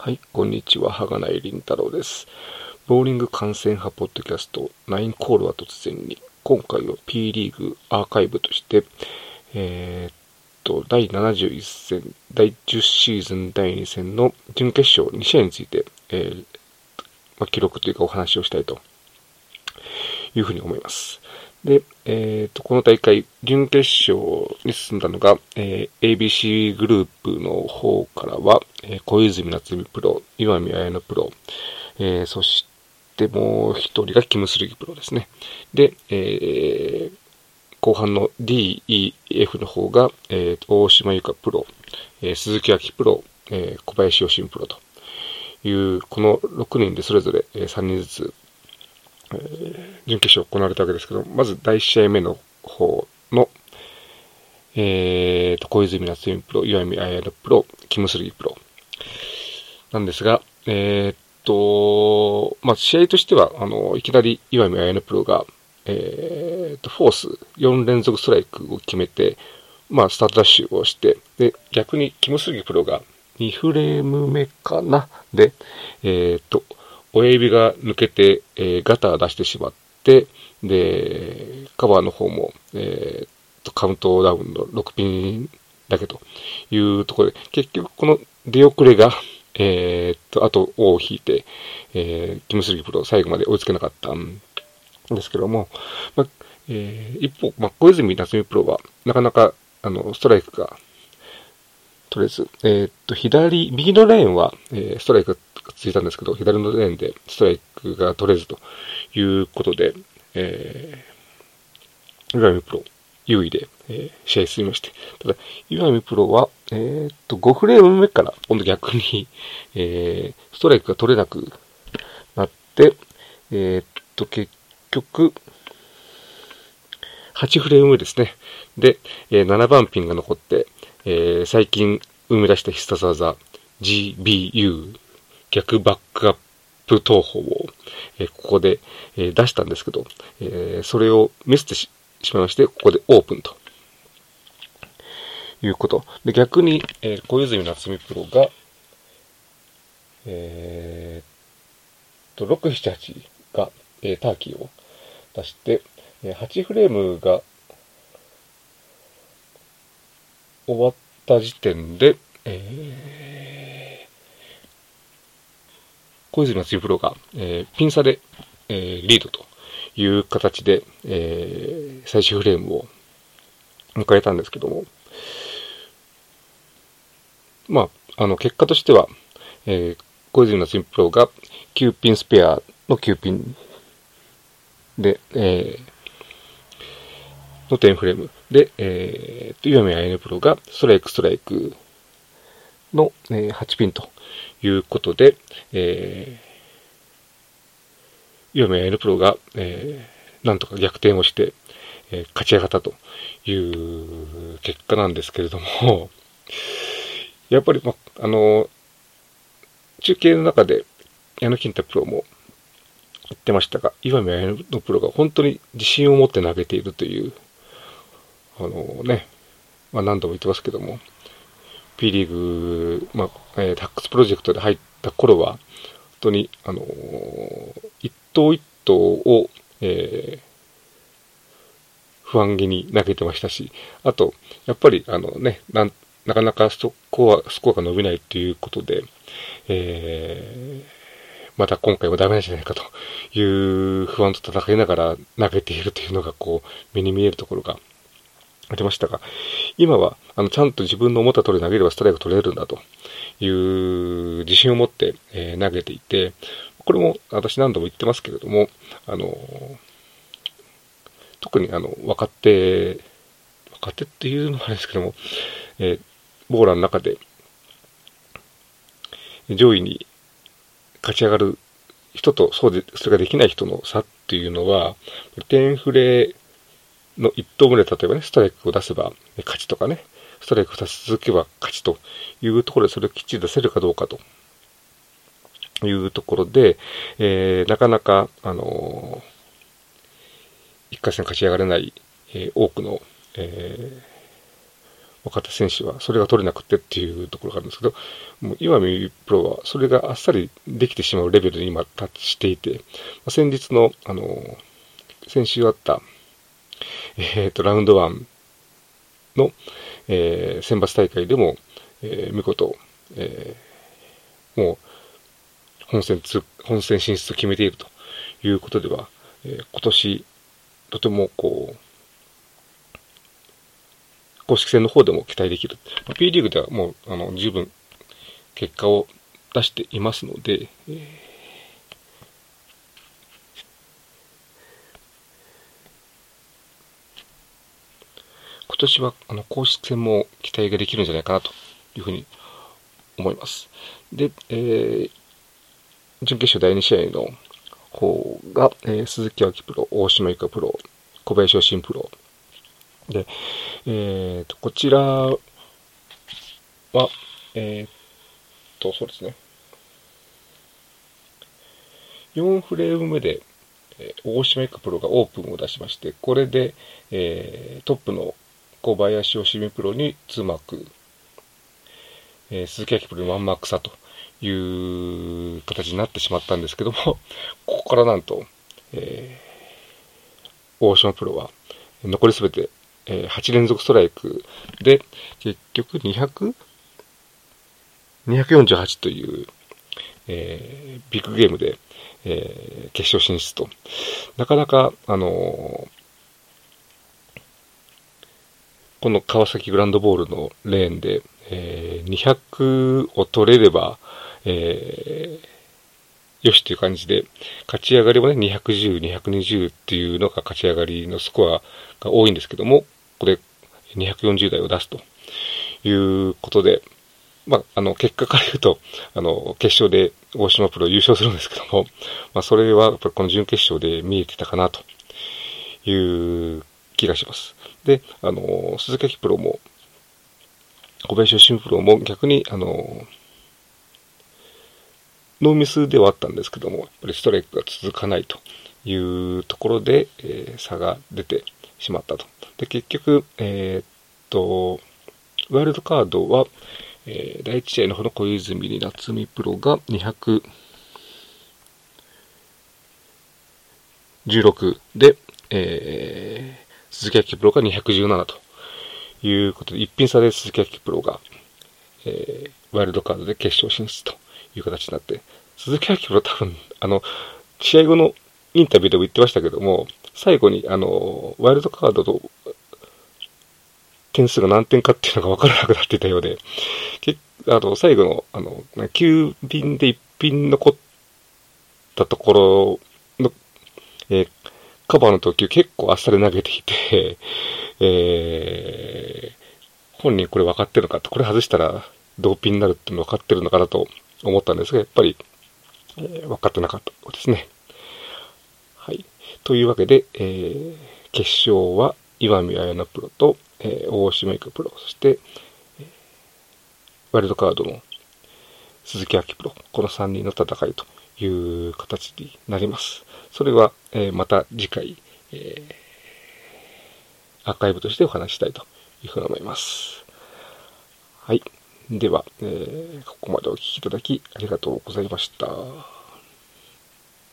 はい、こんにちは、はがないりんたろうです。ボーリング観戦派ポッドキャスト、ナインコールは突然に、今回は P リーグアーカイブとして、えー、っと、第71戦、第10シーズン第2戦の準決勝2試合について、えー、まあ、記録というかお話をしたいというふうに思います。で、えっ、ー、と、この大会、準決勝に進んだのが、えー、ABC グループの方からは、えー、小泉夏美プロ、岩見彩乃プロ、えー、そしてもう一人がキムスルギプロですね。で、えー、後半の D、E、F の方が、えー、大島由香プロ、えー、鈴木明プロ、えー、小林義信プロという、この6人でそれぞれ、えー、3人ずつえ、準決勝行われたわけですけど、まず第1試合目の方の、えーと、小泉夏美プロ、岩見綾乃プロ、キムスリープロ。なんですが、えー、っと、まあ、試合としては、あの、いきなり岩見綾乃プロが、えー、と、フォース4連続ストライクを決めて、まあ、スタートダッシュをして、で、逆にキムスギプロが2フレーム目かな？で、えー、と、親指が抜けて、えー、ガター出してしまっ、で、カバーの方も、えー、カウントダウンの6ピンだけというところで、結局この出遅れが、えー、っと、あとを引いて、えー、キムスリープロ最後まで追いつけなかったんですけども、まえー、一方、まあ小泉夏美プロは、なかなか、あの、ストライクが取れず、えー、っと、左、右のレーンは、えー、ストライクがついたんですけど、左のレーンでストライクが取れずということで、えー、岩見プロ、優位で、えー、試合進みまして、ただ、岩見プロは、えー、っと、5フレーム目から、今度逆に、えー、ストライクが取れなくなって、えー、っと、結局、8フレーム目ですね。で、えー、7番ピンが残って、えー、最近生み出した必殺技 GBU 逆バックアッププ投法を、え、ここで、え、出したんですけど、えそれをミスってしまいまして、ここでオープンと。いうこと。で、逆に、え小泉夏美プロが、えー、と、6、7、8が、えターキーを出して、え8フレームが終わった時点で、えー、小泉夏プロが、えー、ピン差で、えー、リードという形で、えー、最終フレームを迎えたんですけども、まあ、あの、結果としては、えー、小泉夏プロが9ピンスペアの9ピンで、えー、の10フレームで、えー、と、岩見あやねプロがストライクストライクの、えー、8ピンということで、えー、岩見あやねプロが、えー、なんとか逆転をして、えー、勝ち上がったという結果なんですけれども、やっぱり、ま、あの、中継の中で矢野金太プロも言ってましたが、岩見綾乃プロが本当に自信を持って投げているというあのね、まあ、何度も言ってますけども、P リーグ、まあ、えー、タックスプロジェクトで入った頃は、本当に、あのー、一投一投を、えー、不安げに投げてましたし、あと、やっぱり、あのね、ななかなかスコア、スコアが伸びないっていうことで、えー、また今回はダメなんじゃないかという不安と戦いながら投げているというのが、こう、目に見えるところがありましたが、今は、あの、ちゃんと自分の思った通り投げればストライク取れるんだという自信を持って、えー、投げていて、これも私何度も言ってますけれども、あの、特にあの、若手、若手っていうのはあれですけども、えー、ボーラーの中で、上位に勝ち上がる人と、そうで、それができない人の差っていうのは、点フレの1投目で例えばね、ストライクを出せば勝ちとかね、ストライクを出し続けば勝ちというところでそれをきっちり出せるかどうかと。いうところで、えー、なかなか、あのー、一回戦勝ち上がれない、えー、多くの、え若手選手はそれが取れなくてっていうところがあるんですけど、もう岩見プロはそれがあっさりできてしまうレベルに今達していて、先日の、あの、先週あった、え、ー、と、ラウンド1の、えー、選抜大会でも、えー、見事、えー、もう、本戦つ、本戦進出を決めているということでは、えー、今年、とてもこう、公式戦の方でも期待できる。P リーグではもう、あの、十分結果を出していますので、えー、今年はあの公式戦も期待ができるんじゃないかなというふうに思います。で、えー、準決勝第2試合の方が、えー、鈴木明プロ、大島由香プロ、小林昇進プロ、で、え、ー、と、こちらは、え、ー、と、そうですね。4フレーム目で、大島由香プロがオープンを出しまして、これで、えー、トップの小林義美プロに2マーク、えー、鈴木明プロに1マーク差という形になってしまったんですけども、ここからなんと、えー、大島プロは残りすべてえー、8連続ストライクで、結局200、248という、えー、ビッグゲームで、えー、決勝進出と。なかなか、あのー、この川崎グランドボールのレーンで、えー、200を取れれば、えー、よしという感じで、勝ち上がりもね、210、220っていうのが勝ち上がりのスコアが多いんですけども、こで240台を出すということで、まあ、あの、結果から言うと、あの、決勝で大島プロ優勝するんですけども、まあ、それはやっぱりこの準決勝で見えてたかなという気がします。で、あの、鈴木プロも、小林新プロも逆に、あの、ノーミスではあったんですけども、やっぱりストライクが続かないというところで、えー、差が出てしまったと。で、結局、えー、っと、ワイルドカードは、えー、第1試合の方の小泉に夏美プロが216で、えー、鈴木明プロが217ということで、1品差で鈴木明プロが、えー、ワイルドカードで決勝進出という形になって、鈴木明プロ多分、あの、試合後のインタビューでも言ってましたけども、最後に、あの、ワイルドカードと点数が何点かっていうのが分からなくなっていたようで、けあの、最後の、あの、9便で1品残ったところの、えー、カバーの投球結構あっさり投げていて、えー、本人これ分かってるのかって、これ外したらドーピンになるっての分かってるのかなと思ったんですが、やっぱり、えー、分かってなかったですね。はい。というわけで、えー、決勝は岩見彩乃プロと、えー、大島由香プロ、そして、えー、ワイルドカードの鈴木明プロ、この3人の戦いという形になります。それは、え、また次回、え、アーカイブとしてお話したいというふうに思います。はい。では、え、ここまでお聴きいただきありがとうございました。